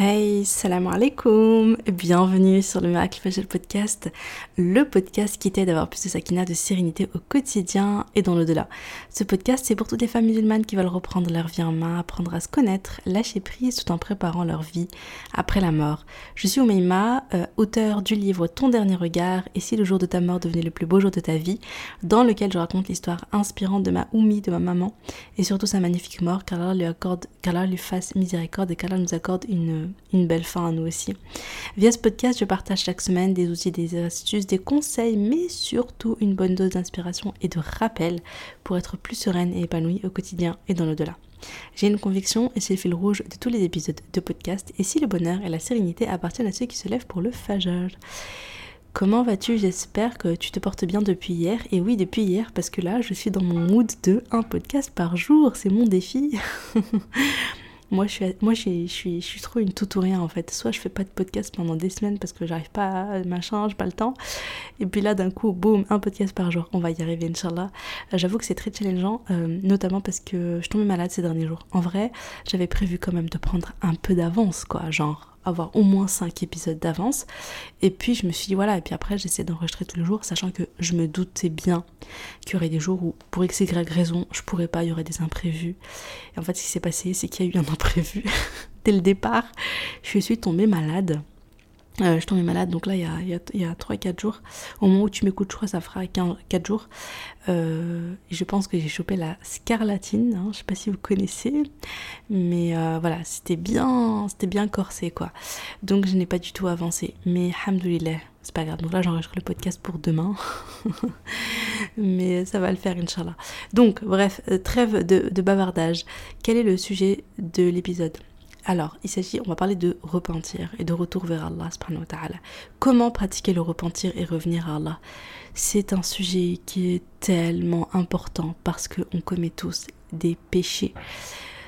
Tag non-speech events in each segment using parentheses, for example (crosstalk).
Hey, salam alaikum, bienvenue sur le Miracle Fajr Podcast, le podcast qui t'aide à avoir plus de sakina, de sérénité au quotidien et dans l'au-delà. Ce podcast, c'est pour toutes les femmes musulmanes qui veulent reprendre leur vie en main, apprendre à se connaître, lâcher prise tout en préparant leur vie après la mort. Je suis Oumeima, euh, auteur du livre Ton dernier regard et si le jour de ta mort devenait le plus beau jour de ta vie, dans lequel je raconte l'histoire inspirante de ma Oumi, de ma maman, et surtout sa magnifique mort, qu'Allah lui accorde, lui fasse miséricorde et qu'Allah nous accorde une une belle fin à nous aussi. Via ce podcast, je partage chaque semaine des outils, des astuces, des conseils, mais surtout une bonne dose d'inspiration et de rappel pour être plus sereine et épanouie au quotidien et dans l'au-delà. J'ai une conviction et c'est le fil rouge de tous les épisodes de podcast. Et si le bonheur et la sérénité appartiennent à ceux qui se lèvent pour le fajr. Comment vas-tu? J'espère que tu te portes bien depuis hier. Et oui, depuis hier, parce que là, je suis dans mon mood de un podcast par jour. C'est mon défi. (laughs) Moi, je suis, moi, je suis, je suis, trop une tout ou rien en fait. Soit je fais pas de podcast pendant des semaines parce que j'arrive pas machin, j'ai pas le temps. Et puis là, d'un coup, boum, un podcast par jour. On va y arriver, Inch'Allah. Euh, j'avoue que c'est très challengeant, euh, notamment parce que je tombais malade ces derniers jours. En vrai, j'avais prévu quand même de prendre un peu d'avance, quoi. Genre, avoir au moins 5 épisodes d'avance. Et puis je me suis dit voilà, et puis après j'essaie d'enregistrer tous les jours, sachant que je me doutais bien qu'il y aurait des jours où pour x, y raison, je pourrais pas, il y aurait des imprévus. Et en fait ce qui s'est passé, c'est qu'il y a eu un imprévu. (laughs) Dès le départ, je suis tombée malade. Euh, je tombais malade, donc là, il y a, y a, 3-4 jours. Au moment où tu m'écoutes, je crois, ça fera 4 jours. Euh, je pense que j'ai chopé la scarlatine. Hein, je sais pas si vous connaissez. Mais euh, voilà, c'était bien, c'était bien corsé, quoi. Donc, je n'ai pas du tout avancé. Mais, hamdoulilah, c'est pas grave. Donc là, j'enregistre le podcast pour demain. (laughs) mais ça va le faire, Inch'Allah. Donc, bref, trêve de bavardage. Quel est le sujet de l'épisode? Alors, il s'agit, on va parler de repentir et de retour vers Allah subhanahu. Comment pratiquer le repentir et revenir à Allah? C'est un sujet qui est tellement important parce qu'on commet tous des péchés.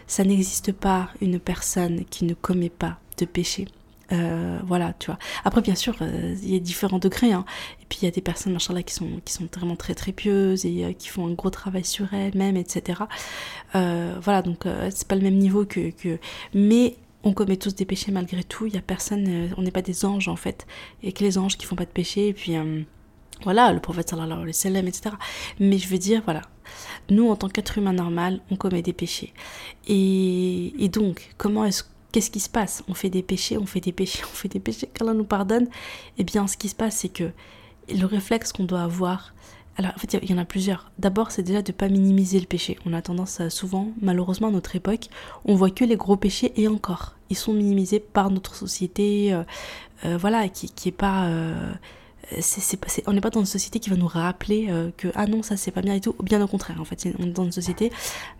Ça n'existe pas une personne qui ne commet pas de péchés. Euh, voilà, tu vois. Après, bien sûr, euh, il y a différents degrés. Hein. Et puis, il y a des personnes, machin qui sont, qui sont vraiment très, très pieuses et euh, qui font un gros travail sur elles-mêmes, etc. voilà, donc, c'est pas le même niveau que, que. Mais on commet tous des péchés malgré tout. Il y a personne, on n'est pas des anges, en fait. Et que les anges qui font pas de péché. Et puis, voilà, le prophète sallallahu alayhi wa sallam, etc. Mais je veux dire, voilà. Nous, en tant qu'être humain normal, on commet des péchés. Et, et donc, comment est-ce qu'est-ce qui se passe? On fait des péchés, on fait des péchés, on fait des péchés, qu'Allah nous pardonne. Eh bien, ce qui se passe, c'est que le réflexe qu'on doit avoir, alors en fait, il y en a plusieurs. D'abord, c'est déjà de ne pas minimiser le péché. On a tendance à souvent, malheureusement à notre époque, on voit que les gros péchés et encore, ils sont minimisés par notre société, euh, euh, voilà, qui, qui est pas... Euh, on n'est pas dans une société qui va nous rappeler euh, que ah non ça c'est pas bien et tout bien au contraire en fait. On est dans une société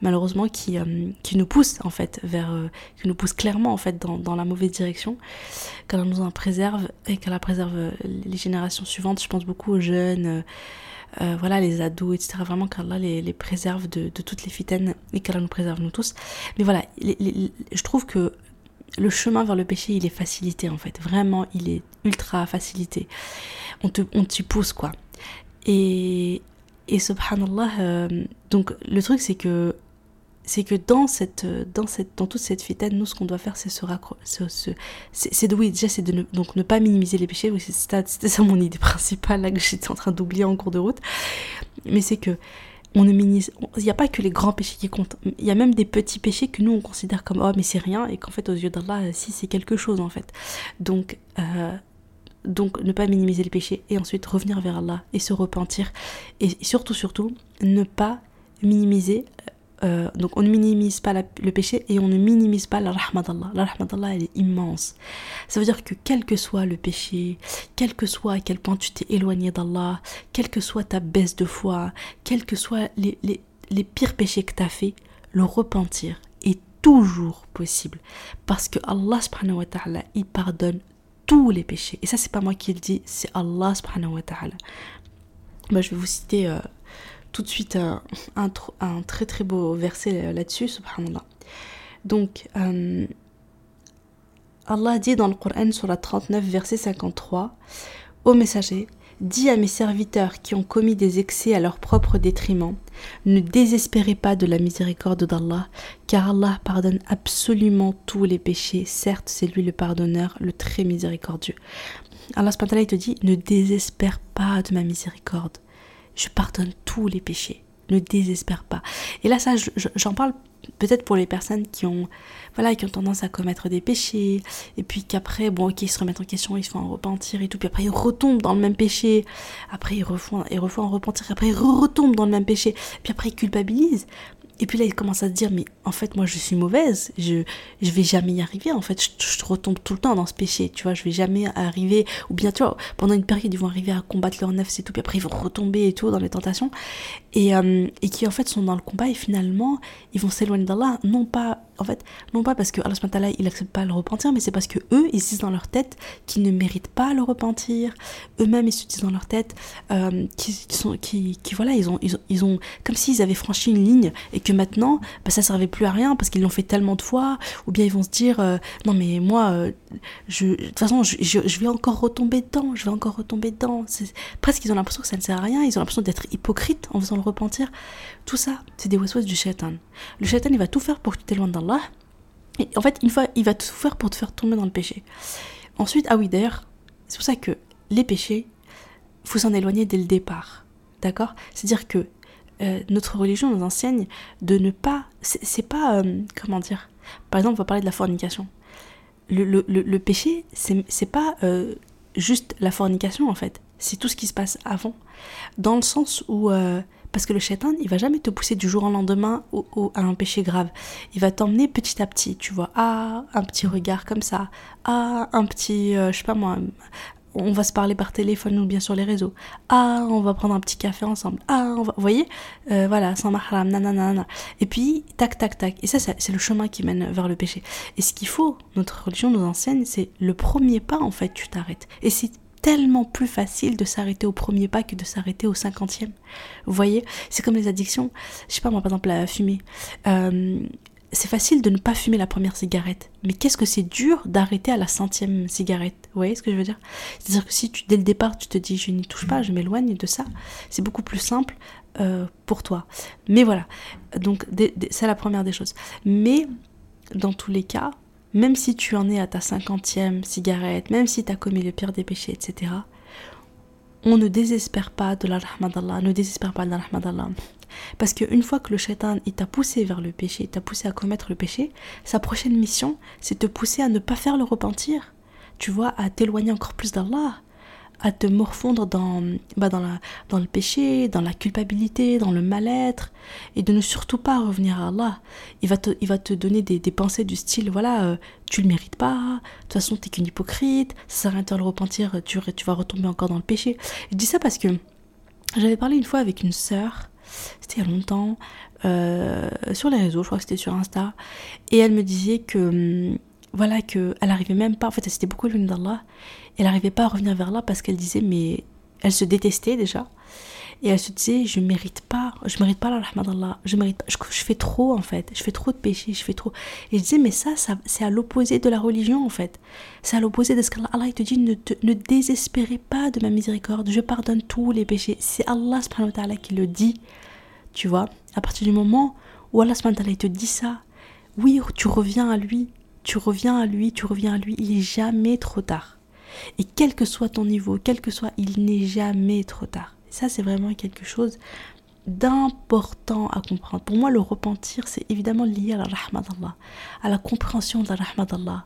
malheureusement qui, euh, qui nous pousse en fait vers euh, qui nous pousse clairement en fait dans, dans la mauvaise direction qu'elle nous en préserve et qu'elle préserve les générations suivantes je pense beaucoup aux jeunes voilà les ados etc vraiment qu'Allah les, les préserve de, de toutes les fitaines et qu'elle nous préserve nous tous. Mais voilà je trouve que le chemin vers le péché, il est facilité en fait. Vraiment, il est ultra facilité. On te, on t'y pousse quoi. Et, et subhanallah, euh, donc le truc c'est que c'est que dans cette dans cette dans toute cette fitaine nous ce qu'on doit faire c'est se raccrocher c'est de oui déjà c'est de ne, donc ne pas minimiser les péchés c'était ça mon idée principale là que j'étais en train d'oublier en cours de route mais c'est que on ne minimise, il n'y a pas que les grands péchés qui comptent. Il y a même des petits péchés que nous on considère comme oh mais c'est rien et qu'en fait aux yeux d'Allah si c'est quelque chose en fait. Donc euh, donc ne pas minimiser les péchés et ensuite revenir vers Allah et se repentir et surtout surtout ne pas minimiser euh, donc on ne minimise pas le péché et on ne minimise pas la rahmat d'Allah. La rahmat d'Allah elle est immense. Ça veut dire que quel que soit le péché, quel que soit à quel point tu t'es éloigné d'Allah, quelle que soit ta baisse de foi, quels que soient les, les, les pires péchés que tu as fait, le repentir est toujours possible. Parce que Allah subhanahu wa ta'ala, il pardonne tous les péchés. Et ça c'est pas moi qui le dis, c'est Allah subhanahu wa ta'ala. Moi je vais vous citer... Euh, tout de suite un, très très beau verset là-dessus, subhanallah. Donc, euh, Allah dit dans le Coran sur la 39, verset 53, Ô messager, Dis à mes serviteurs qui ont commis des excès à leur propre détriment, ne désespérez pas de la miséricorde d'Allah, car Allah pardonne absolument tous les péchés. Certes, c'est lui le pardonneur, le très miséricordieux. Allah il te dit, ne désespère pas de ma miséricorde. Je pardonne tous les péchés. Ne désespère pas. Et là, ça, j'en parle peut-être pour les personnes qui ont voilà qui ont tendance à commettre des péchés. Et puis qu'après bon ok ils se remettent en question ils se font en repentir et tout. Puis après ils retombent dans le même péché. Après ils refont ils refont en repentir. Après ils retombent dans le même péché. Puis après ils culpabilisent et puis là, il commence à se dire, mais en fait, moi, je suis mauvaise, je je vais jamais y arriver. En fait, je, retombe tout le temps dans ce péché, tu vois, je vais jamais arriver. Ou bien, tu vois, pendant une période, ils vont arriver à combattre leur neuf, c'est tout, puis après, ils vont retomber et tout dans les tentations. Et, euh, et qui, en fait, sont dans le combat, et finalement, ils vont s'éloigner d'Allah, non pas en fait, non pas parce que Allah il accepte pas le repentir, mais c'est parce que eux, ils se disent dans leur tête qu'ils ne méritent pas le repentir. Eux-mêmes, ils se disent dans leur tête euh, qu'ils qui, voilà, ils ont, ils ont, comme s'ils avaient franchi une ligne et que maintenant, bah, ça servait plus à rien parce qu'ils l'ont fait tellement de fois. Ou bien ils vont se dire, euh, non mais moi, euh, de toute façon, je, je, vais encore retomber dedans, je vais encore retomber dedans. Presque, ils ont l'impression que ça ne sert à rien. Ils ont l'impression d'être hypocrites en faisant le repentir. Tout ça, c'est des waswas du shaitan. Le shaitan, il va tout faire pour que tu t'éloignes d'Allah. Et en fait, une fois, il va tout faire pour te faire tomber dans le péché. Ensuite, ah oui, d'ailleurs, c'est pour ça que les péchés, faut s'en éloigner dès le départ. D'accord? C'est-à-dire que euh, notre religion nous enseigne de ne pas. C'est pas. Euh, comment dire? Par exemple, on va parler de la fornication. Le, le, le, péché, c'est pas euh, juste la fornication en fait. C'est tout ce qui se passe avant. Dans le sens où parce que le shaitan, il va jamais te pousser du jour au lendemain à un péché grave. Il va t'emmener petit à petit, tu vois. Ah, un petit regard comme ça. Ah, un petit, euh, je sais pas moi, on va se parler par téléphone ou bien sur les réseaux. Ah, on va prendre un petit café ensemble. Ah, on va, vous voyez euh, Voilà, sans mahram, nanana. Et puis, tac, tac, tac. Et ça, c'est le chemin qui mène vers le péché. Et ce qu'il faut, notre religion nous enseigne, c'est le premier pas, en fait, tu t'arrêtes. Et si tellement plus facile de s'arrêter au premier pas que de s'arrêter au cinquantième. Vous voyez, c'est comme les addictions. Je sais pas moi, par exemple, la fumée. Euh, c'est facile de ne pas fumer la première cigarette, mais qu'est-ce que c'est dur d'arrêter à la centième cigarette? Vous voyez ce que je veux dire? C'est-à-dire que si tu, dès le départ tu te dis je n'y touche pas, je m'éloigne de ça, c'est beaucoup plus simple euh, pour toi. Mais voilà, donc c'est la première des choses. Mais dans tous les cas, même si tu en es à ta cinquantième cigarette, même si tu as commis le pire des péchés, etc., on ne désespère pas de la rahma d'Allah, ne désespère pas de la rahma d'Allah. Parce qu'une fois que le shaitan t'a poussé vers le péché, t'a poussé à commettre le péché, sa prochaine mission, c'est te pousser à ne pas faire le repentir. Tu vois, à t'éloigner encore plus d'Allah, à te morfondre dans, bah dans, la, dans le péché, dans la culpabilité, dans le mal-être, et de ne surtout pas revenir à Allah. Il va te, il va te donner des, des pensées du style, voilà, euh, tu le mérites pas, de toute façon t'es qu'une hypocrite, ça sert à rien de le repentir, tu, tu vas retomber encore dans le péché. Je dis ça parce que j'avais parlé une fois avec une sœur, c'était il y a longtemps, euh, sur les réseaux, je crois que c'était sur Insta, et elle me disait que, hum, voilà, qu'elle arrivait même pas, en fait elle s'était beaucoup éloignée d'Allah, elle n'arrivait pas à revenir vers là parce qu'elle disait, mais elle se détestait déjà. Et elle se disait, je mérite pas, je mérite pas la rahma d'Allah, je mérite pas, je, fais trop en fait, je fais trop de péchés, je fais trop. Et je disais, mais ça, c'est à l'opposé de la religion en fait. C'est à l'opposé de ce qu'Allah Allah, te dit, ne, désespérez pas de ma miséricorde, je pardonne tous les péchés. C'est Allah subhanahu qui le dit, tu vois? À partir du moment où Allah subhanahu te dit ça, oui, tu reviens à lui, tu reviens à lui, tu reviens à lui, il est jamais trop tard. Et quel que soit ton niveau, quel que soit, il n'est jamais trop tard. Ça, c'est vraiment quelque chose d'important à comprendre. Pour moi, le repentir, c'est évidemment lié à la rahma d'Allah, à la compréhension de la rahma d'Allah,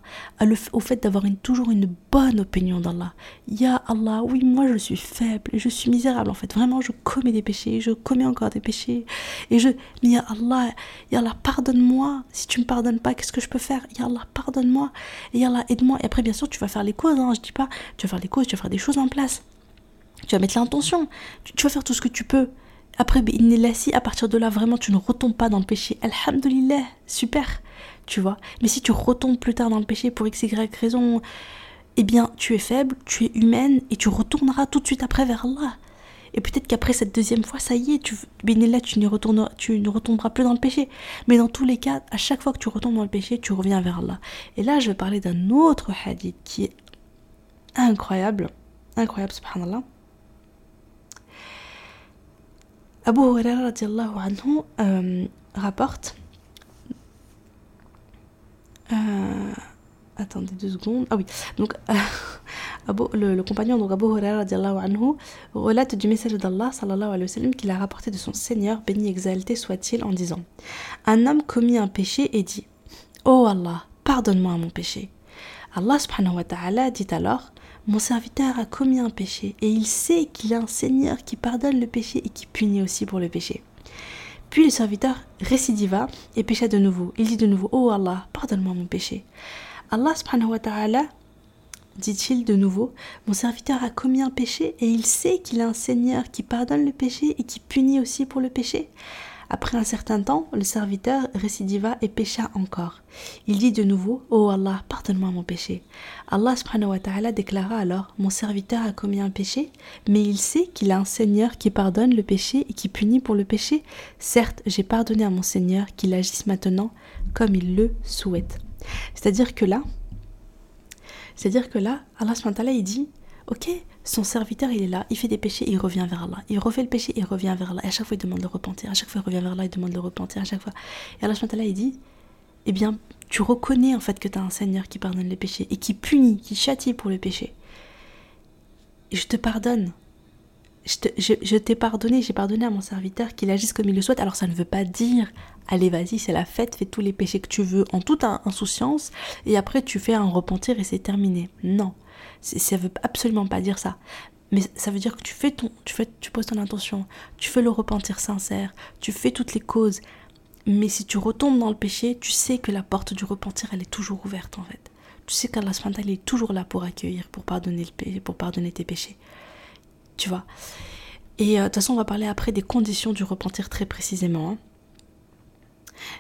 au fait d'avoir toujours une bonne opinion d'Allah. Ya Allah, oui, moi je suis faible, je suis misérable en fait. Vraiment, je commets des péchés, je commets encore des péchés. Et je, mais Ya Allah, Ya Allah, pardonne-moi. Si tu me pardonnes pas, qu'est-ce que je peux faire? Ya Allah, pardonne-moi. Ya Allah, aide-moi. Et après, bien sûr, tu vas faire les causes, hein, je dis pas, tu vas faire les causes, tu vas faire des choses en place. Tu vas mettre l'intention, tu vas faire tout ce que tu peux. Après, si à partir de là, vraiment, tu ne retombes pas dans le péché. Alhamdulillah, super, tu vois. Mais si tu retombes plus tard dans le péché pour x, y raison, eh bien, tu es faible, tu es humaine et tu retourneras tout de suite après vers Allah. Et peut-être qu'après cette deuxième fois, ça y est, tu, là, tu, tu ne retomberas plus dans le péché. Mais dans tous les cas, à chaque fois que tu retombes dans le péché, tu reviens vers Allah. Et là, je vais parler d'un autre hadith qui est incroyable. Incroyable, subhanallah. Abu Huraira anhu euh, rapporte. Euh, attendez deux secondes. Ah oui, euh, le, compagnon donc Abu Huraira anhu relate du message d'Allah sallallahu alayhi wa qu'il a rapporté de son Seigneur, béni exalté soit-il, en disant Un homme commis un péché et dit Oh Allah, pardonne-moi mon péché. Allah subhanahu wa dit alors mon serviteur a commis un péché et il sait qu'il a un Seigneur qui pardonne le péché et qui punit aussi pour le péché. Puis le serviteur récidiva et pécha de nouveau. Il dit de nouveau Oh Allah, pardonne-moi mon péché. Allah subhanahu wa ta'ala dit-il de nouveau, mon serviteur a commis un péché et il sait qu'il a un Seigneur qui pardonne le péché et qui punit aussi pour le péché. Après un certain temps, le serviteur récidiva et pécha encore. Il dit de nouveau Oh Allah, pardonne-moi mon péché. Allah subhanahu wa ta'ala déclara alors Mon serviteur a commis un péché, mais il sait qu'il a un Seigneur qui pardonne le péché et qui punit pour le péché. Certes, j'ai pardonné à mon Seigneur qu'il agisse maintenant comme il le souhaite. C'est-à-dire que là, c'est-à-dire que là, Allah subhanahu wa ta'ala il dit Ok, son serviteur, il est là, il fait des péchés, il revient vers Allah. Il refait le péché, il revient vers Allah. Et à chaque fois, il demande de repentir. À chaque fois, il revient vers Allah, il demande de repentir. À chaque fois. Et Allah, il dit Eh bien, tu reconnais en fait que tu as un Seigneur qui pardonne les péchés et qui punit, qui châtie pour le péché. Et je te pardonne. Je, t'ai pardonné, j'ai pardonné à mon serviteur qu'il agisse comme il le souhaite. Alors, ça ne veut pas dire Allez, vas-y, c'est la fête, fais tous les péchés que tu veux en toute insouciance, et après tu fais un repentir et c'est terminé. Non. Ça veut absolument pas dire ça. Mais ça veut dire que tu fais ton, tu fais, tu poses ton intention, tu fais le repentir sincère, tu fais toutes les causes. Mais si tu retombes dans le péché, tu sais que la porte du repentir, elle est toujours ouverte en fait. Tu sais qu'Allah il est toujours là pour accueillir, pour pardonner, le péché, pour pardonner tes péchés. Tu vois? Et euh, de toute façon, on va parler après des conditions du repentir très précisément. Hein.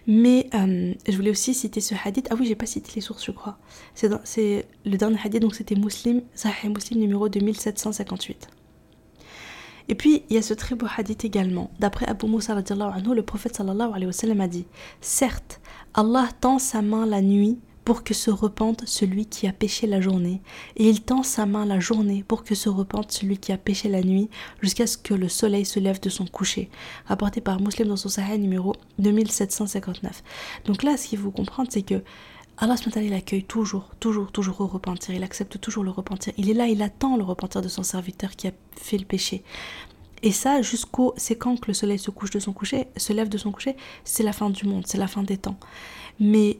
Mais euh, je voulais aussi citer ce hadith. Ah oui, j'ai pas cité les sources, je crois. C'est le dernier hadith, donc c'était Muslim, Sahih Muslim numéro 2758. Et puis, il y a ce très beau hadith également. D'après Abu Musa, le prophète sallallahu alayhi wa a dit Certes, Allah tend sa main la nuit pour que se repente celui qui a péché la journée, et il tend sa main la journée pour que se repente celui qui a péché la nuit, jusqu'à ce que le soleil se lève de son coucher. Rapporté par Muslim dans son Sahih numéro 2759. Donc là, ce qu'il faut comprendre, c'est que Allah il accueille toujours, toujours, toujours au repentir. Il accepte toujours le repentir. Il est là, il attend le repentir de son serviteur qui a fait le péché. Et ça, jusqu'au. C'est quand que le soleil se couche de son coucher, se lève de son coucher, c'est la fin du monde, c'est la fin des temps. Mais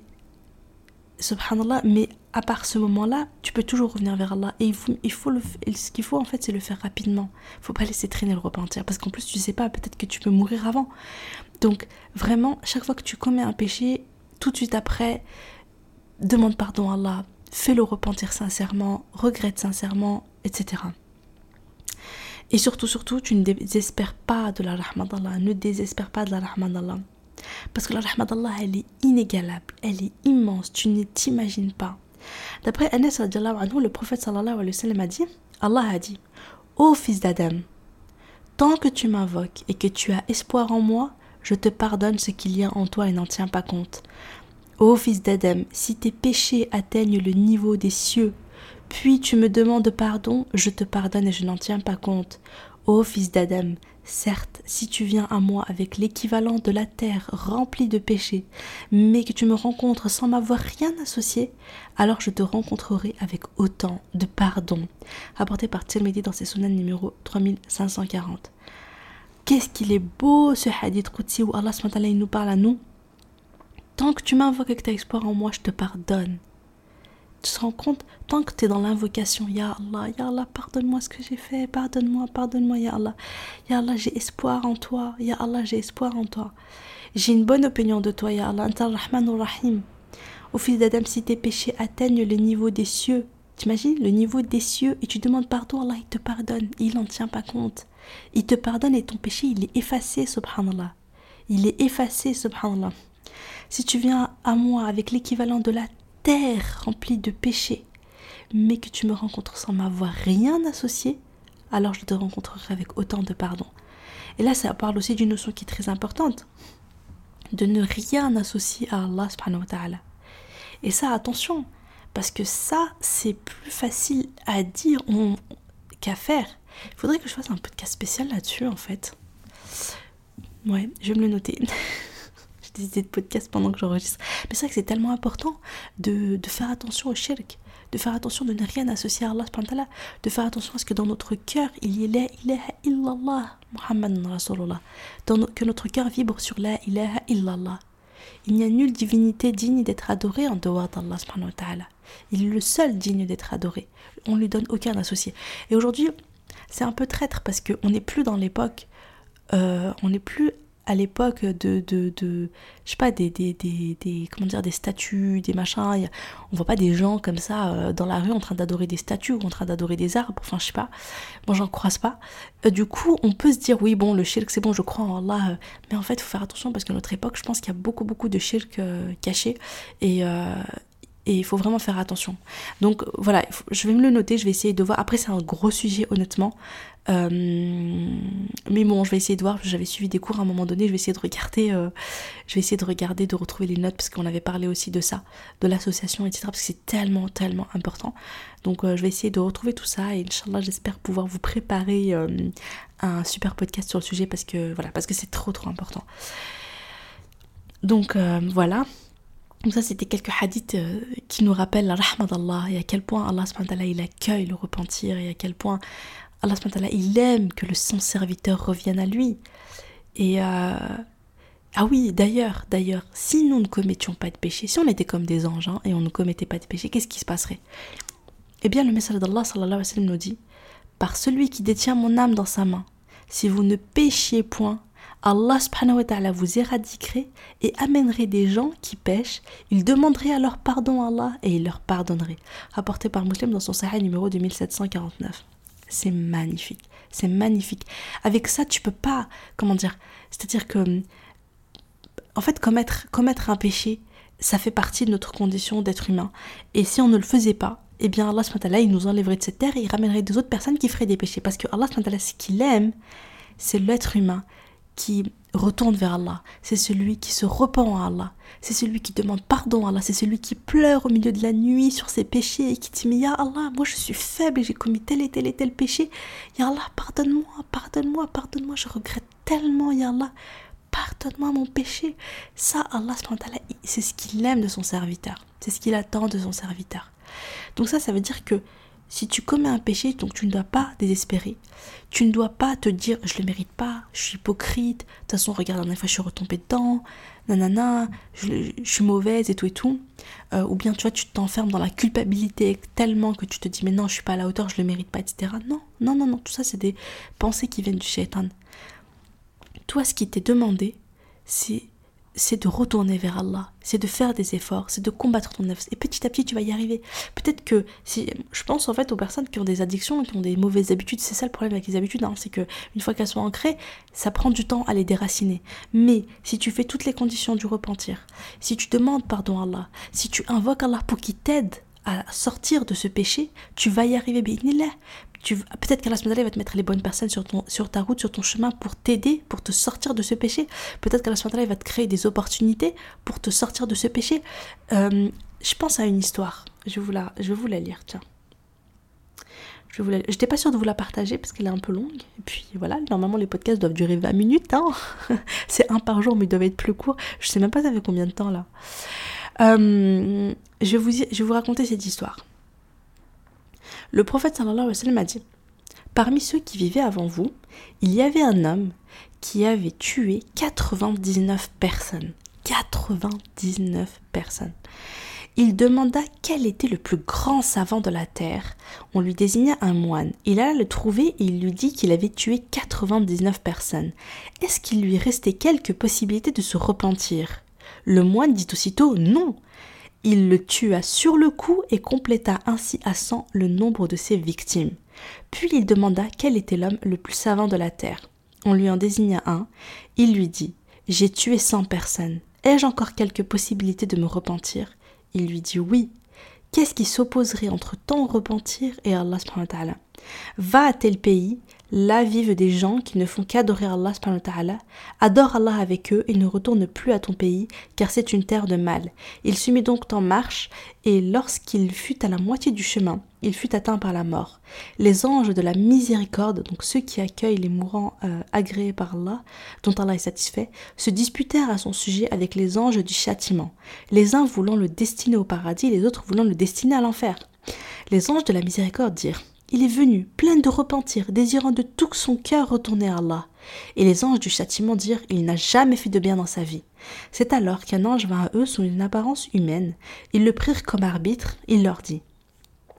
subhanallah, mais à part ce moment-là, tu peux toujours revenir vers Allah. Et il faut, le, ce qu'il faut en fait, c'est le faire rapidement. Il faut pas laisser traîner le repentir. Parce qu'en plus, tu sais pas, peut-être que tu peux mourir avant. Donc, vraiment, chaque fois que tu commets un péché, tout de suite après, demande pardon à Allah. Fais-le repentir sincèrement, regrette sincèrement, etc. Et surtout, surtout, tu ne désespères pas de la d'Allah. Ne désespère pas de la d'Allah. Parce que la rahmat d'Allah, elle est inégalable, elle est immense, tu ne t'imagines pas. D'après Anas, le prophète sallallahu alayhi wa sallam a dit Allah a dit Ô fils d'Adam, tant que tu m'invoques et que tu as espoir en moi, je te pardonne ce qu'il y a en toi et n'en tiens pas compte. Ô fils d'Adam, si tes péchés atteignent le niveau des cieux, puis tu me demandes pardon, je te pardonne et je n'en tiens pas compte. Ô fils d'Adam, Certes, si tu viens à moi avec l'équivalent de la terre remplie de péchés, mais que tu me rencontres sans m'avoir rien associé, alors je te rencontrerai avec autant de pardon. Rapporté par Tirmidhi dans ses sunan numéro 3540. Qu'est-ce qu'il est beau ce hadith Qudsi où Allah nous parle à nous. Tant que tu m'invoques avec ta espoir en moi, je te pardonne tu te rends compte, tant que tu es dans l'invocation, Ya Allah, Ya Allah, pardonne-moi ce que j'ai fait, pardonne-moi, pardonne-moi, Ya Allah. Ya Allah, j'ai espoir en toi, Ya Allah, j'ai espoir en toi. J'ai une bonne opinion de toi, Ya Allah, Rahman Rahim. Au fils d'Adam, si tes péchés atteignent le niveau des cieux, t'imagines le niveau des cieux et tu demandes pardon, Allah, il te pardonne, il n'en tient pas compte. Il te pardonne et ton péché, il est effacé, subhanallah. Il est effacé, subhanallah. Si tu viens à moi avec l'équivalent de la terre remplie de péchés, mais que tu me rencontres sans m'avoir rien associé, alors je te rencontrerai avec autant de pardon. Et là, ça parle aussi d'une notion qui est très importante, de ne rien associer à Allah subhanahu wa ta'ala. Et ça, attention, parce que ça, c'est plus facile à dire qu'à faire. Il faudrait que je fasse un podcast spécial là-dessus, en fait. Ouais, je vais me le noter. (laughs) Des idées de podcast pendant que j'enregistre. Mais c'est vrai que c'est tellement important de, de, faire attention au shirk, de faire attention de ne rien associer à Allah, de faire attention à ce que dans notre cœur, il y ait la ilaha illallah, Muhammad Rasulullah, que notre cœur vibre sur la ilaha illallah. Il n'y a nulle divinité digne d'être adorée en dehors d'Allah. Il est le seul digne d'être adoré. On ne lui donne aucun associé. Et aujourd'hui, c'est un peu traître parce qu'on n'est plus dans l'époque, euh, on n'est plus à l'époque de, de, je sais pas, des, des, des, comment dire, des statues, des machins. On voit pas des gens comme ça euh, dans la rue en train d'adorer des statues ou en train d'adorer des arbres. Enfin, je sais pas. Moi, j'en croise pas. Euh, du coup, on peut se dire, oui, bon, le shirk, c'est bon, je crois en Allah. mais en fait, il faut faire attention parce qu'à notre époque, je pense qu'il y a beaucoup, beaucoup de shirk cachés. Et, et il faut vraiment faire attention. Donc voilà, je vais me le noter, je vais essayer de voir. Après, c'est un gros sujet, honnêtement. Euh, mais bon, je vais essayer de voir. J'avais suivi des cours à un moment donné. Je vais essayer de regarder. Euh, je vais essayer de regarder, de retrouver les notes parce qu'on avait parlé aussi de ça, de l'association, etc. Parce que c'est tellement, tellement important. Donc, euh, je vais essayer de retrouver tout ça et Inch'Allah, j'espère pouvoir vous préparer un super podcast sur le sujet parce que voilà, parce que c'est trop, trop important. Donc voilà. Donc ça, c'était quelques hadiths qui nous rappellent la rahma d'Allah et à quel point Allah il accueille le repentir et à quel point Allah il aime que le son serviteur revienne à lui. Et euh, ah oui, d'ailleurs, d'ailleurs, si nous ne commettions pas de péché, si on était comme des anges hein, et on ne commettait pas de péché, qu'est-ce qui se passerait? Eh bien, le message d'Allah sallallahu alayhi wa nous dit Par celui qui détient mon âme dans sa main, si vous ne péchiez point, Allah subhanahu wa ta'ala vous éradiquerait et amènerait des gens qui pêchent. Il demanderait alors pardon à Allah et il leur pardonnerait. Rapporté par Muslim dans son Sahih numéro 2749. C'est magnifique. C'est magnifique. Avec ça, tu peux pas, comment dire, c'est-à-dire que, en fait, commettre, un péché, ça fait partie de notre condition d'être humain. Et si on ne le faisait pas, eh bien Allah il nous enlèverait de cette terre et il ramènerait des autres personnes qui feraient des péchés. Parce que Allah subhanahu ce qu'il aime, c'est l'être humain qui retourne vers Allah, c'est celui qui se repent à Allah, c'est celui qui demande pardon à Allah, c'est celui qui pleure au milieu de la nuit sur ses péchés et qui dit Mais Ya Allah, moi je suis faible et j'ai commis tel et tel et tel péché. Ya Allah, pardonne-moi, pardonne-moi, pardonne-moi, je regrette tellement, Ya Allah, pardonne-moi mon péché. Ça, Allah, c'est ce qu'il aime de son serviteur, c'est ce qu'il attend de son serviteur. Donc, ça, ça veut dire que si tu commets un péché, donc tu ne dois pas désespérer. Tu ne dois pas te dire je le mérite pas, je suis hypocrite, de toute façon regarde la dernière fois je suis retombée dedans, nanana, je, suis mauvaise et tout et tout. Euh, ou bien tu vois, tu t'enfermes dans la culpabilité tellement que tu te dis mais non, je suis pas à la hauteur, je le mérite pas, etc. Non, non, non, non, tout ça c'est des pensées qui viennent du shaitan. Toi, ce qui t'est demandé, c'est c'est de retourner vers Allah, c'est de faire des efforts, c'est de combattre ton nefs. Et petit à petit, tu vas y arriver. Peut-être que, si, je pense en fait aux personnes qui ont des addictions, qui ont des mauvaises habitudes, c'est ça le problème avec les habitudes, hein, c'est que une fois qu'elles sont ancrées, ça prend du temps à les déraciner. Mais si tu fais toutes les conditions du repentir, si tu demandes pardon à Allah, si tu invoques Allah pour qu'il t'aide à sortir de ce péché, tu vas y arriver, peut-être qu'Allah va te mettre les bonnes personnes sur, ta route, sur ton chemin pour t'aider, pour te sortir de ce péché. Peut-être qu'Allah va te créer des opportunités pour te sortir de ce péché. Euh, je pense à une histoire. Je vais vous la, lire, tiens. Je n'étais pas sûre de vous la partager parce qu'elle est un peu longue. Et puis voilà, normalement les podcasts doivent durer 20 minutes. Hein (laughs) C'est un par jour, mais ils doivent être plus courts. Je sais même pas ça fait combien de temps là. Euh, je, vous, je vais vous raconter cette histoire. Le prophète sallallahu alayhi wa sallam a dit Parmi ceux qui vivaient avant vous, il y avait un homme qui avait tué 99 personnes. 99 personnes. Il demanda quel était le plus grand savant de la terre. On lui désigna un moine. Il alla le trouver et il lui dit qu'il avait tué 99 personnes. Est-ce qu'il lui restait quelque possibilité de se repentir? Le moine dit aussitôt non. Il le tua sur le coup et compléta ainsi à cent le nombre de ses victimes. Puis il demanda quel était l'homme le plus savant de la terre. On lui en désigna un. Il lui dit J'ai tué cent personnes. Ai-je encore quelque possibilité de me repentir? Il lui dit Oui. Qu'est-ce qui s'opposerait entre ton repentir et Allah Va à tel pays, Là vivent des gens qui ne font qu'adorer Allah adore Allah avec eux et ne retournent plus à ton pays, car c'est une terre de mal. Il se mit donc en marche, et lorsqu'il fut à la moitié du chemin, il fut atteint par la mort. Les anges de la miséricorde, donc ceux qui accueillent les mourants euh, agréés par Allah, dont Allah est satisfait, se disputèrent à son sujet avec les anges du châtiment, les uns voulant le destiner au paradis, les autres voulant le destiner à l'enfer. Les anges de la miséricorde dirent il est venu, plein de repentir, désirant de tout son cœur retourner à Allah. Et les anges du châtiment dirent Il n'a jamais fait de bien dans sa vie. C'est alors qu'un ange vint à eux sous une apparence humaine. Ils le prirent comme arbitre, il leur dit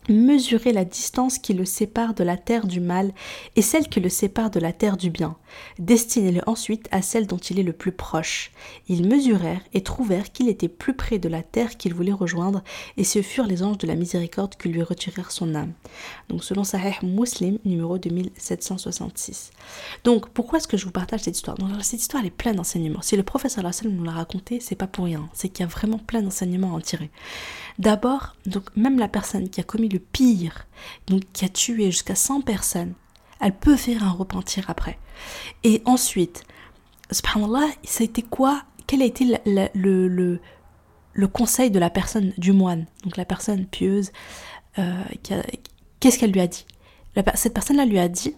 mesurer la distance qui le sépare de la terre du mal et celle qui le sépare de la terre du bien. Destinez-le ensuite à celle dont il est le plus proche. Ils mesurèrent et trouvèrent qu'il était plus près de la terre qu'il voulait rejoindre, et ce furent les anges de la miséricorde qui lui retirèrent son âme. Donc selon Sahih Muslim, numéro 2766. Donc pourquoi est-ce que je vous partage cette histoire? Donc, Cette histoire est pleine d'enseignements. Si le professeur nous l'a raconté, c'est pas pour rien, c'est qu'il y a vraiment plein d'enseignements à en tirer. D'abord, donc même la personne qui a commis le pire, donc qui a tué jusqu'à 100 personnes, elle peut faire un repentir après. Et ensuite, subhanallah, ça a été quoi Quel a été le, le, le, conseil de la personne, du moine, donc la personne pieuse euh, Qu'est-ce qu'elle lui a dit? Cette personne-là lui a dit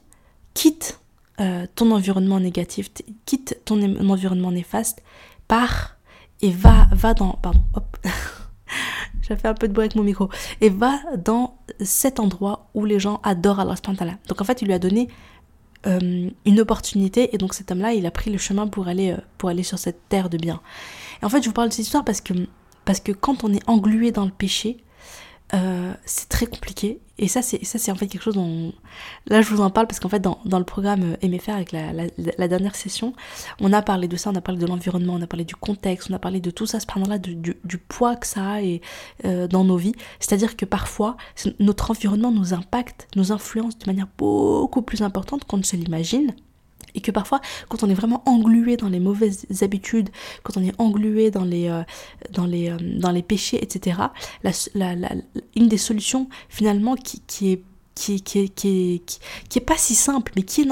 quitte euh, ton environnement négatif, quitte ton environnement néfaste, pars et va, va dans. Pardon, (laughs) (laughs) J'ai fait un peu de bruit avec mon micro. Et va dans cet endroit où les gens adorent Allah Donc en fait, il lui a donné euh, une opportunité et donc cet homme-là, il a pris le chemin pour aller, euh, pour aller sur cette terre de bien. Et en fait, je vous parle de cette histoire parce que, parce que quand on est englué dans le péché, euh, c'est très compliqué. Et ça, c'est ça, c'est en fait quelque chose dont là je vous en parle parce qu'en fait dans, dans, le programme euh, MFR avec la, la, dernière session, on a parlé de ça, on a parlé de l'environnement, on a parlé du contexte, on a parlé de tout ça, ce là du, du, poids que ça a et, euh, dans nos vies. C'est-à-dire que parfois notre environnement nous impacte, nous influence de manière beaucoup plus importante qu'on ne se l'imagine et que parfois quand on est vraiment englué dans les mauvaises habitudes, quand on est englué dans les, euh, euh, péchés, etc., une des solutions finalement qui est qui, est pas si simple, mais qui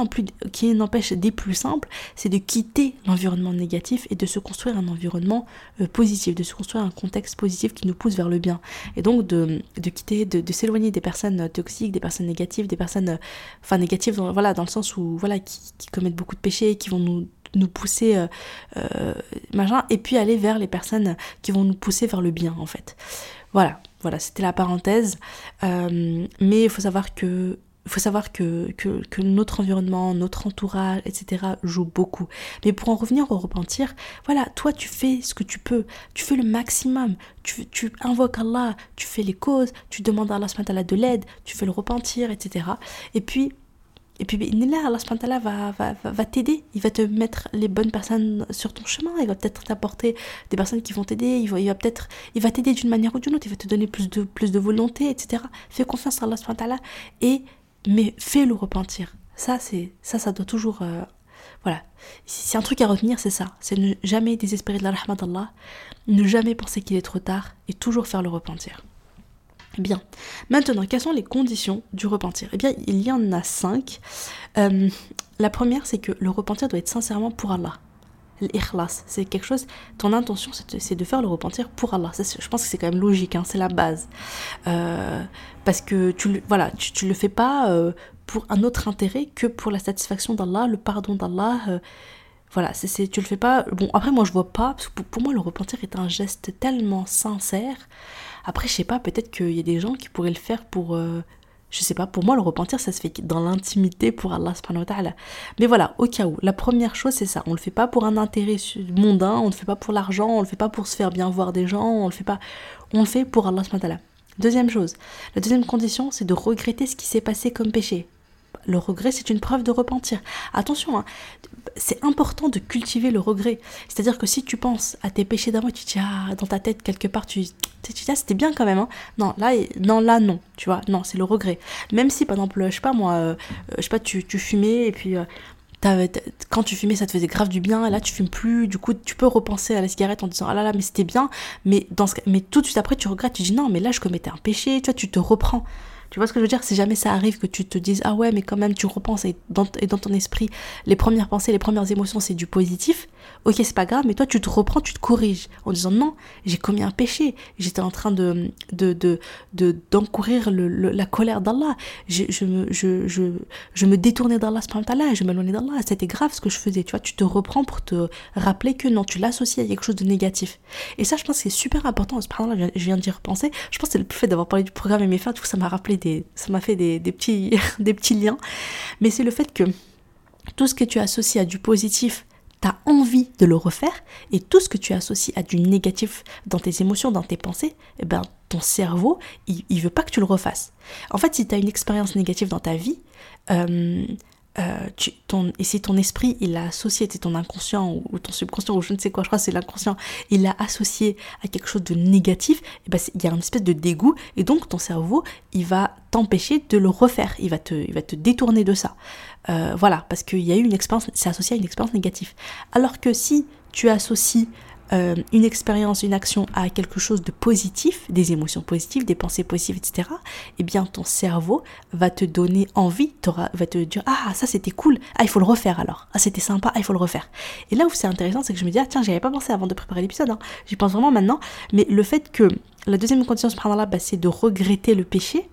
n'empêche des plus simples, c'est de quitter l'environnement négatif et de se construire un environnement euh, positif, de se construire un contexte positif qui nous pousse vers le bien. Et donc de, quitter, de, s'éloigner des personnes toxiques, des personnes négatives, des personnes, euh, enfin négatives, dans, voilà, dans le sens où, voilà, qui, commettent beaucoup de péchés, qui vont nous nous pousser euh, euh, machin et puis aller vers les personnes qui vont nous pousser vers le bien en fait voilà voilà, c'était la parenthèse. Euh, mais il faut savoir que faut savoir que, que, notre environnement, notre entourage, etc. joue beaucoup. Mais pour en revenir au repentir, voilà, toi tu fais ce que tu peux, tu fais le maximum, tu, tu invoques Allah, tu fais les causes, tu demandes à Allah de l'aide, tu fais le repentir, etc. Et puis et puis, là, Allah va, va, va, t'aider. Il va te mettre les bonnes personnes sur ton chemin. Il va peut-être t'apporter des personnes qui vont t'aider. Il va, il va peut-être, il va t'aider d'une manière ou d'une autre. Il va te donner plus de, plus de volonté, etc. Fais confiance à Allah et, mais fais le repentir. Ça, c'est, ça, ça doit toujours, euh, voilà. Si un truc à retenir, c'est ça. C'est ne jamais désespérer de la rahmat d'Allah. Ne jamais penser qu'il est trop tard et toujours faire le repentir. Bien. Maintenant, quelles sont les conditions du repentir? Eh bien, il y en a cinq. Euh, la première, c'est que le repentir doit être sincèrement pour Allah. L'ikhlas, c'est quelque chose, ton intention, c'est de faire le repentir pour Allah. je pense que c'est quand même logique, hein, c'est la base. Euh, parce que tu, voilà, tu, le fais pas euh, pour un autre intérêt que pour la satisfaction d'Allah, le pardon d'Allah. voilà, c'est, tu le fais pas. Bon, après, moi, je vois pas, parce que pour moi, le repentir est un geste tellement sincère après, je sais pas, peut-être qu'il y a des gens qui pourraient le faire pour. Euh, je sais pas, pour moi, le repentir, ça se fait dans l'intimité pour Allah subhanahu wa Mais voilà, au cas où, la première chose, c'est ça. On le fait pas pour un intérêt mondain, on le fait pas pour l'argent, on le fait pas pour se faire bien voir des gens, on le fait pas. On le fait pour Allah subhanahu wa Deuxième chose, la deuxième condition, c'est de regretter ce qui s'est passé comme péché le regret, c'est une preuve de repentir. Attention, hein, c'est important de cultiver le regret. C'est-à-dire que si tu penses à tes péchés d'avant, tu te dis, ah, dans ta tête, quelque part, tu, tu dis, ah, c'était bien quand même. Hein. Non, là, non, là, non. Tu vois, non, c'est le regret. Même si, par exemple, je sais pas, moi, euh, je sais pas, tu, tu fumais et puis. Euh, quand tu fumais, ça te faisait grave du bien, là tu fumes plus, du coup tu peux repenser à la cigarette en disant ah là là, mais c'était bien, mais, dans ce... mais tout de suite après tu regrettes, tu dis non, mais là je commettais un péché, tu vois, tu te reprends. Tu vois ce que je veux dire? Si jamais ça arrive que tu te dises ah ouais mais quand même tu repenses et dans, et dans ton esprit les premières pensées, les premières émotions c'est du positif, ok c'est pas grave mais toi tu te reprends, tu te corriges en disant non j'ai commis un péché, j'étais en train de de de d'encourir le, la colère d'Allah, je, je, me je, je, je me détournais d'Allah je m'éloignais d'Allah, c'était grave ce que je faisais, tu vois, tu te reprends pour te rappeler que non tu l'associes à quelque chose de négatif. Et ça je pense que c'est super important, je viens d'y repenser, je pense que c'est le fait d'avoir parlé du programme du coup ça m'a rappelé des, ça m'a fait des, petits, (laughs) des petits liens, mais c'est le fait que tout ce que tu associes à du positif, envie de le refaire, et tout ce que tu associes à du négatif dans tes émotions, dans tes pensées, eh ben, ton cerveau, il, il veut pas que tu le refasses. En fait, si tu as une expérience négative dans ta vie, euh, euh, ton, et si ton esprit il l'a associé, c'est ton inconscient ou, ton subconscient ou je ne sais quoi, je crois c'est l'inconscient, il l'a associé à quelque chose de négatif, et ben il y a une espèce de dégoût et donc ton cerveau il va t'empêcher de le refaire, il va te, il va te détourner de ça. Euh, voilà, parce qu'il y a eu une expérience, c'est associé à une expérience négative. Alors que si tu associes euh, une expérience, une action à quelque chose de positif, des émotions positives, des pensées positives, etc., eh bien ton cerveau va te donner envie, va te dire ah ça c'était cool, ah il faut le refaire alors, ah c'était sympa, ah il faut le refaire. Et là où c'est intéressant, c'est que je me dis ah tiens j'y avais pas pensé avant de préparer l'épisode, hein. j'y pense vraiment maintenant, mais le fait que la deuxième condition subhanallah, bah, c'est de regretter le péché,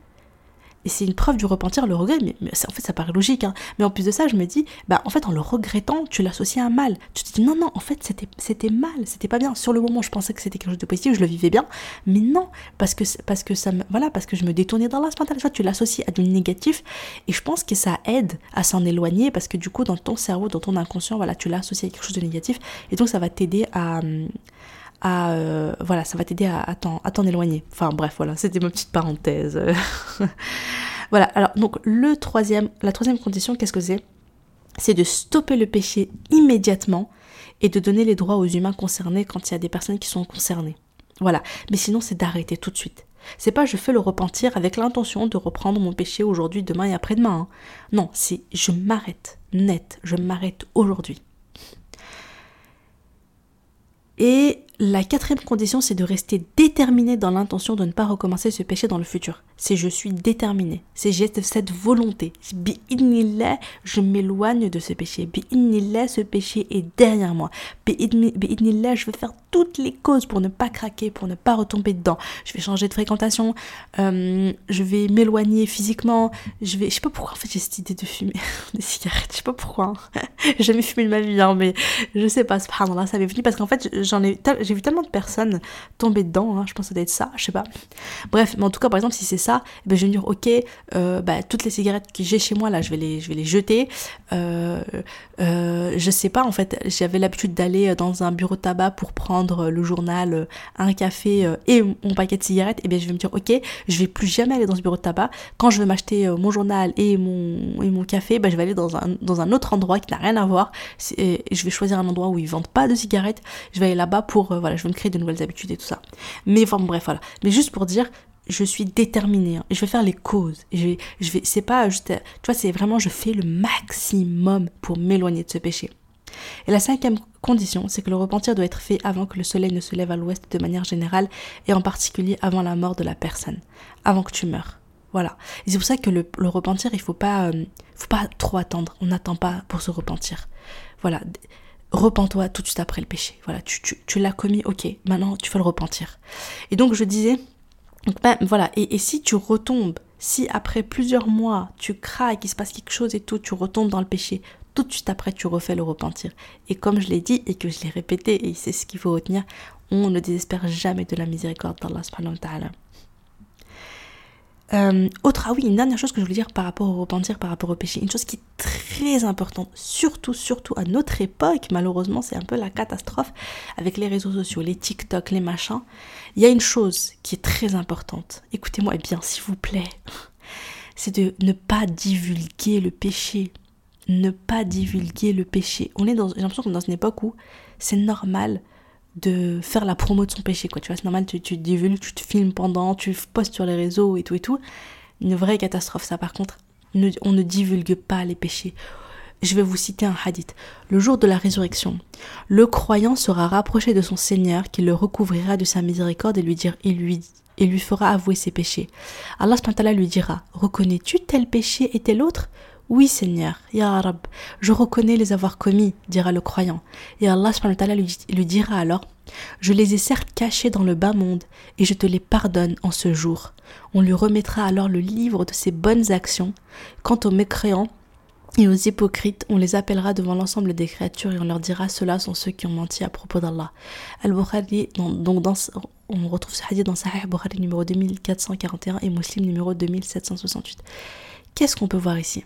et c'est une preuve du repentir, le regret, mais, en fait ça paraît logique. Hein. Mais en plus de ça, je me dis, bah en fait en le regrettant, tu l'associes à un mal. Tu te dis non, non, en fait c'était, c'était mal, c'était pas bien. Sur le moment, je pensais que c'était quelque chose de positif, je le vivais bien, mais non, parce que, parce que ça me, voilà, parce que je me détournais dans la vois, tu l'associes à du négatif, et je pense que ça aide à s'en éloigner, parce que du coup, dans ton cerveau, dans ton inconscient, voilà, tu l'associes à quelque chose de négatif, et donc ça va t'aider à euh, voilà, ça va t'aider à, à t'en éloigner. Enfin bref, voilà, c'était ma petite parenthèse. (laughs) voilà, alors donc le troisième, la troisième condition, qu'est-ce que c'est? C'est de stopper le péché immédiatement et de donner les droits aux humains concernés quand il y a des personnes qui sont concernées. Voilà, mais sinon c'est d'arrêter tout de suite. C'est pas je fais le repentir avec l'intention de reprendre mon péché aujourd'hui, demain et après-demain. Hein. Non, c'est je m'arrête, net, je m'arrête aujourd'hui. Et la quatrième condition, c'est de rester déterminé dans l'intention de ne pas recommencer ce péché dans le futur. C'est je suis déterminé. C'est j'ai cette volonté. je m'éloigne de ce péché. ce péché est derrière moi. je vais faire toutes les causes pour ne pas craquer, pour ne pas retomber dedans. Je vais changer de fréquentation. Euh, je vais m'éloigner physiquement. Je vais, je sais pas pourquoi en fait j'ai cette idée de fumer (laughs) des cigarettes. Je sais pas pourquoi. (laughs) j'ai jamais fumé de ma vie, hein, mais je sais pas. là ça m'est venu parce qu'en fait j'en ai j'ai vu tellement de personnes tomber dedans, hein, je pense que ça doit être ça, je sais pas. Bref, mais en tout cas, par exemple, si c'est ça, eh ben, je vais me dire, ok, euh, bah, toutes les cigarettes que j'ai chez moi, là, je vais les, je vais les jeter. Euh, euh, je sais pas, en fait, j'avais l'habitude d'aller dans un bureau de tabac pour prendre le journal, un café et mon paquet de cigarettes. Et eh bien, je vais me dire, ok, je vais plus jamais aller dans ce bureau de tabac. Quand je veux m'acheter mon journal et mon, et mon café, bah, je vais aller dans un, dans un autre endroit qui n'a rien à voir. Je vais choisir un endroit où ils vendent pas de cigarettes. Je vais aller là-bas pour voilà, je veux me créer de nouvelles habitudes et tout ça. Mais enfin, bref, voilà. Mais juste pour dire, je suis déterminée. Hein. je vais faire les causes. je je vais, c'est pas juste, tu vois, c'est vraiment, je fais le maximum pour m'éloigner de ce péché. Et la cinquième condition, c'est que le repentir doit être fait avant que le soleil ne se lève à l'ouest de manière générale, et en particulier avant la mort de la personne, avant que tu meurs. Voilà. Et c'est pour ça que le, repentir, il faut euh, faut pas trop attendre. On n'attend pas pour se repentir. Voilà repens-toi tout de suite après le péché. Voilà, tu, tu, l'as commis, ok, maintenant tu fais le repentir. Et donc je disais, donc, ben, voilà, et, si tu retombes, si après plusieurs mois tu craques, il se passe quelque chose et tout, tu retombes dans le péché, tout de suite après tu refais le repentir. Et comme je l'ai dit et que je l'ai répété, et c'est ce qu'il faut retenir, on ne désespère jamais de la miséricorde d'Allah subhanahu wa ta'ala. Euh, autre, ah oui, une dernière chose que je voulais dire par rapport au repentir, par rapport au péché, une chose qui est très importante, surtout, surtout à notre époque, malheureusement, c'est un peu la catastrophe avec les réseaux sociaux, les TikTok, les machins. Il y a une chose qui est très importante, écoutez-moi bien, s'il vous plaît, c'est de ne pas divulguer le péché. Ne pas divulguer le péché. On j'ai l'impression qu'on est dans une époque où c'est normal de faire la promo de son péché, quoi. Tu vois, c'est normal, tu, tu te divulgues, tu te filmes pendant, tu postes sur les réseaux et tout et tout. Une vraie catastrophe, ça. Par contre, on ne divulgue pas les péchés. Je vais vous citer un hadith. Le jour de la résurrection, le croyant sera rapproché de son Seigneur qui le recouvrira de sa miséricorde et lui, dire, il lui et lui fera avouer ses péchés. Allah lui dira Reconnais-tu tel péché et tel autre? Oui, Seigneur, Ya Rab, je reconnais les avoir commis, dira le croyant. Et Allah lui, lui dira alors Je les ai certes cachés dans le bas monde, et je te les pardonne en ce jour. On lui remettra alors le livre de ses bonnes actions. Quant aux mécréants, et aux hypocrites, on les appellera devant l'ensemble des créatures et on leur dira ceux-là sont ceux qui ont menti à propos d'Allah. Al-Bukhari, donc dans, on retrouve ce hadith dans Sahih Bukhari numéro 2441 et Muslim numéro 2768. Qu'est-ce qu'on peut voir ici?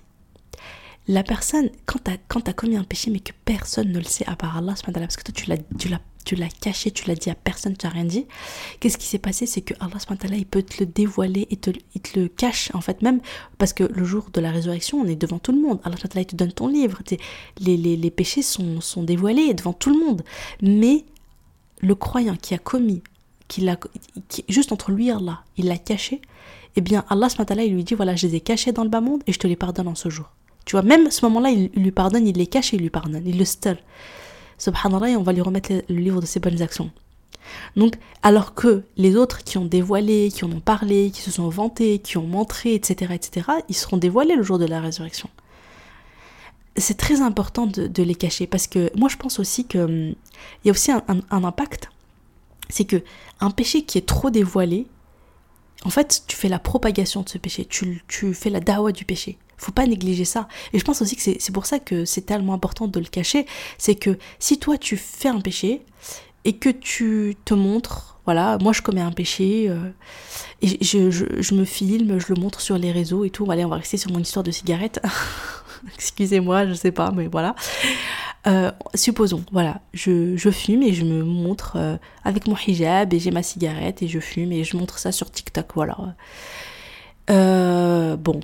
La personne, quand tu as, commis un péché mais que personne ne le sait à part Allah, parce que toi tu l'as tu l'as caché, tu l'as dit à personne, tu n'as rien dit. Qu'est-ce qui s'est passé? C'est que Allah il peut te le dévoiler et te, il te le cache en fait même parce que le jour de la résurrection, on est devant tout le monde. Allah il te donne ton livre. Les, les, les, péchés sont, sont dévoilés devant tout le monde. Mais le croyant qui a commis, qui l'a, juste entre lui et Allah, il l'a caché, eh bien Allah il lui dit voilà, je les ai cachés dans le bas monde et je te les pardonne en ce jour. Tu vois, même ce moment-là, il, lui pardonne, il les cache il lui pardonne, il le stir subhanallah, et on va lui remettre le livre de ses bonnes actions. Donc, alors que les autres qui ont dévoilé, qui en ont parlé, qui se sont vantés, qui ont montré, etc., etc., ils seront dévoilés le jour de la résurrection. C'est très important de, les cacher parce que moi je pense aussi qu'il hum, y a aussi un, impact. C'est que un péché qui est trop dévoilé, en fait, tu fais la propagation de ce péché, tu, tu fais la dawa du péché. Faut pas négliger ça. Et je pense aussi que c'est pour ça que c'est tellement important de le cacher. C'est que si toi tu fais un péché et que tu te montres, voilà, moi je commets un péché, euh, et je, je, me filme, je le montre sur les réseaux et tout. Allez, on va rester sur mon histoire de cigarette. (laughs) Excusez-moi, je sais pas, mais voilà. Euh, supposons, voilà, je, je, fume et je me montre euh, avec mon hijab et j'ai ma cigarette et je fume et je montre ça sur TikTok, voilà. bon,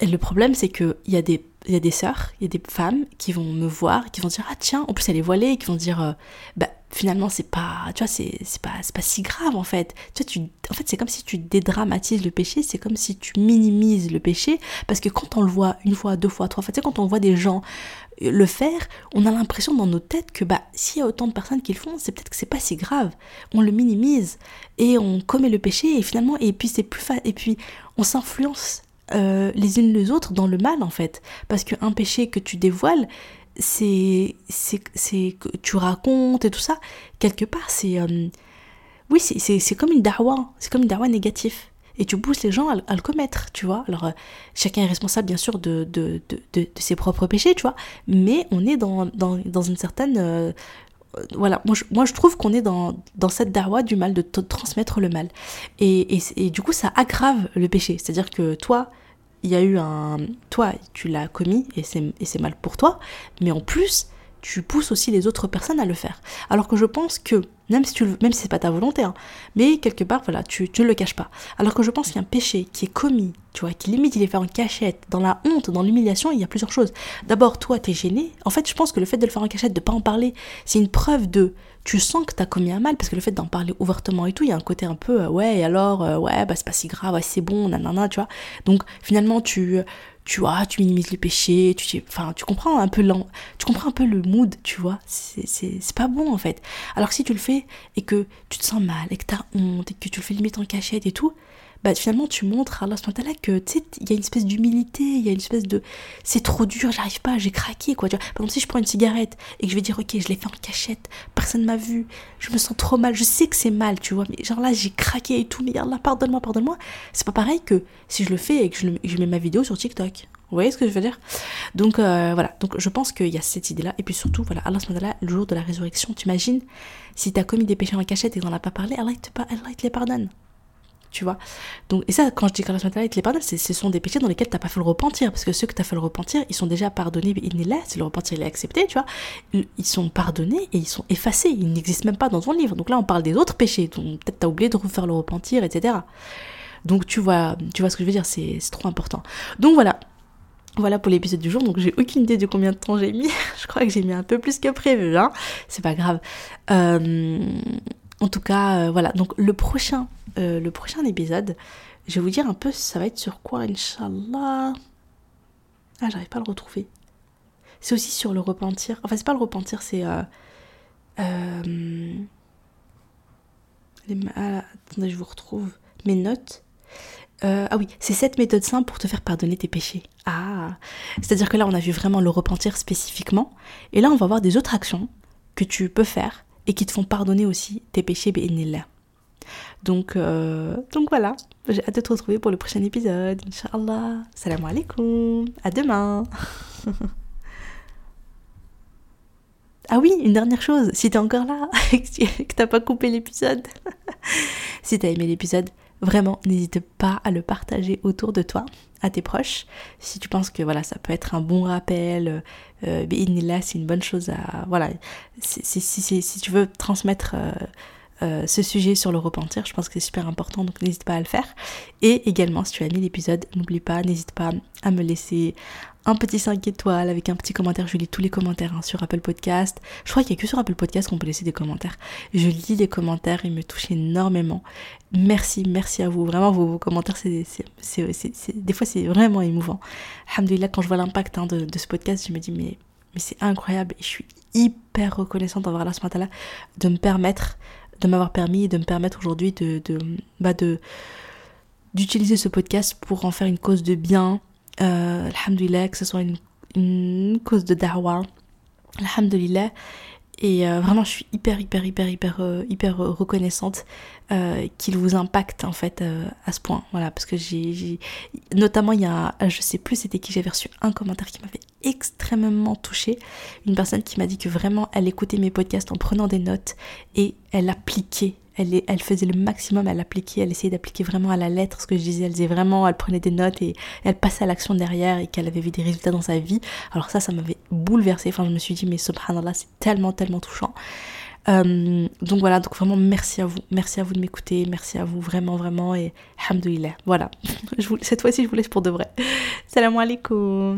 et le problème, c'est qu'il y a des il y a des sœurs, il y a des femmes qui vont me voir, qui vont dire ah tiens, en plus elle est voilée, qui vont dire euh, bah finalement c'est pas, tu vois c'est pas pas si grave en fait. Tu vois tu en fait c'est comme si tu dédramatises le péché, c'est comme si tu minimises le péché parce que quand on le voit une fois, deux fois, trois fois, tu sais quand on voit des gens le faire, on a l'impression dans nos têtes que bah s'il y a autant de personnes qui le font, c'est peut-être que c'est pas si grave. On le minimise et on commet le péché et finalement et puis c'est plus fa et puis on s'influence euh, les unes les autres dans le mal en fait. Parce qu'un péché que tu dévoiles, c'est que tu racontes et tout ça, quelque part, c'est. Euh, oui, c'est comme une darwa, c'est comme une darwa négative. Et tu pousses les gens à, le commettre, tu vois. Alors, euh, chacun est responsable, bien sûr, de, de, de, de, ses propres péchés, tu vois. Mais on est dans, dans, dans une certaine voilà, moi je, moi je trouve qu'on est dans, dans cette darwa du mal, de transmettre le mal. Et, et, et, du coup, ça aggrave le péché. C'est-à-dire que toi, il y a eu un. Toi, tu l'as commis et c'est mal pour toi, mais en plus, tu pousses aussi les autres personnes à le faire. Alors que je pense que, même si, tu, même si c'est pas ta volonté, hein, mais quelque part, voilà, tu, ne le caches pas. Alors que je pense qu'il y a un péché qui est commis, tu vois, qui limite il est fait en cachette, dans la honte, dans l'humiliation, il y a plusieurs choses. D'abord, toi, tu es gêné. En fait, je pense que le fait de le faire en cachette, de pas en parler, c'est une preuve de tu sens que tu as commis un mal parce que le fait d'en parler ouvertement et tout, il y a un côté un peu euh, ouais, alors euh, ouais, bah c'est pas si grave, ouais, c'est bon, nanana, tu vois. Donc finalement tu tu vois, tu minimises le péché, tu enfin tu comprends un peu tu comprends un peu le mood, tu vois. C'est c'est pas bon en fait. Alors que si tu le fais et que tu te sens mal et que tu as honte et que tu le fais limite en cachette et tout, bah finalement tu montres à Allah que tu sais il y a une espèce d'humilité, il y a une espèce de c'est trop dur, j'arrive pas, j'ai craqué quoi. Par exemple si je prends une cigarette et que je vais dire ok je l'ai fait en cachette, personne m'a vu, je me sens trop mal, je sais que c'est mal, tu vois, mais genre là j'ai craqué et tout, mais Allah pardonne-moi, pardonne-moi. C'est pas pareil que si je le fais et que je, mets ma vidéo sur TikTok. Vous voyez ce que je veux dire? Donc euh, voilà, donc je pense qu'il y a cette idée-là. Et puis surtout, voilà, Allah le jour de la résurrection, tu imagines si tu as commis des péchés en cachette et qu'on n'a pas parlé, Allah te, Allah, te les pardonne tu vois. Donc, et ça, quand je dis il te les pardonne, ce sont des péchés dans lesquels tu n'as pas fait le repentir, parce que ceux que tu as fait le repentir, ils sont déjà pardonnés, il n'est là, c'est le repentir, il est accepté, tu vois. Ils sont pardonnés et ils sont effacés, ils n'existent même pas dans ton livre. Donc là, on parle des autres péchés, donc peut-être tu as oublié de refaire le repentir, etc. Donc tu vois, tu vois ce que je veux dire, c'est trop important. Donc voilà, voilà pour l'épisode du jour, donc j'ai aucune idée de combien de temps j'ai mis. (laughs) je crois que j'ai mis un peu plus que prévu, hein. C'est pas grave. Euh, en tout cas, euh, voilà. Donc le prochain euh, le prochain épisode, je vais vous dire un peu ça va être sur quoi, Inch'Allah. Ah, j'arrive pas à le retrouver. C'est aussi sur le repentir. Enfin, c'est pas le repentir, c'est. Euh. Ah, attendez, je vous retrouve. mes notes. Ah oui, c'est cette méthode simple pour te faire pardonner tes péchés. Ah, c'est-à-dire que là, on a vu vraiment le repentir spécifiquement. Et là, on va voir des autres actions que tu peux faire et qui te font pardonner aussi tes péchés, bénillah. Donc, euh, donc voilà, j'ai hâte de te retrouver pour le prochain épisode. Inch'Allah. Salam alaikum. À demain. (laughs) ah oui, une dernière chose. Si t'es encore là (laughs) que t'as pas coupé l'épisode, (laughs) si t'as aimé l'épisode, vraiment, n'hésite pas à le partager autour de toi, à tes proches. Si tu penses que voilà, ça peut être un bon rappel, euh, c'est une bonne chose à. Voilà, si tu veux transmettre. Euh, euh, ce sujet sur le repentir. Je pense que c'est super important, donc n'hésite pas à le faire. Et également, si tu as aimé l'épisode, n'oublie pas, n'hésite pas à me laisser un petit 5 étoiles avec un petit commentaire. Je lis tous les commentaires hein, sur Apple Podcast. Je crois qu'il n'y a que sur Apple Podcast qu'on peut laisser des commentaires. Je lis les commentaires, ils me touchent énormément. Merci, merci à vous. Vraiment, vos, commentaires, c'est, des fois, c'est vraiment émouvant. Alhamdulillah, quand je vois l'impact hein, de, ce podcast, je me dis, mais, c'est incroyable. Et je suis hyper reconnaissante envers Allah de me permettre de m'avoir permis de me permettre aujourd'hui de, de, bah de d'utiliser ce podcast pour en faire une cause de bien. Euh, alhamdulillah, que ce soit une, cause de da'wah. Alhamdulillah. Et euh, vraiment, je suis hyper, hyper, hyper, hyper, euh, hyper euh, reconnaissante qu'il vous impacte en fait à ce point. Voilà, parce que j'ai, notamment il y a, je sais plus c'était qui, j'avais reçu un commentaire qui m'avait extrêmement touchée. Une personne qui m'a dit que vraiment elle écoutait mes podcasts en prenant des notes et elle appliquait elle, faisait le maximum, elle appliquait, elle essayait d'appliquer vraiment à la lettre ce que je disais. Elle disait vraiment, elle prenait des notes et elle passait à l'action derrière et qu'elle avait vu des résultats dans sa vie. Alors ça, ça m'avait bouleversée. Enfin, je me suis dit, mais subhanallah, c'est tellement, tellement touchant. Euh, donc voilà, donc vraiment merci à vous, merci à vous de m'écouter, merci à vous vraiment, vraiment et alhamdoulilah. Voilà, (laughs) cette fois-ci je vous laisse pour de vrai. Salam alaikum.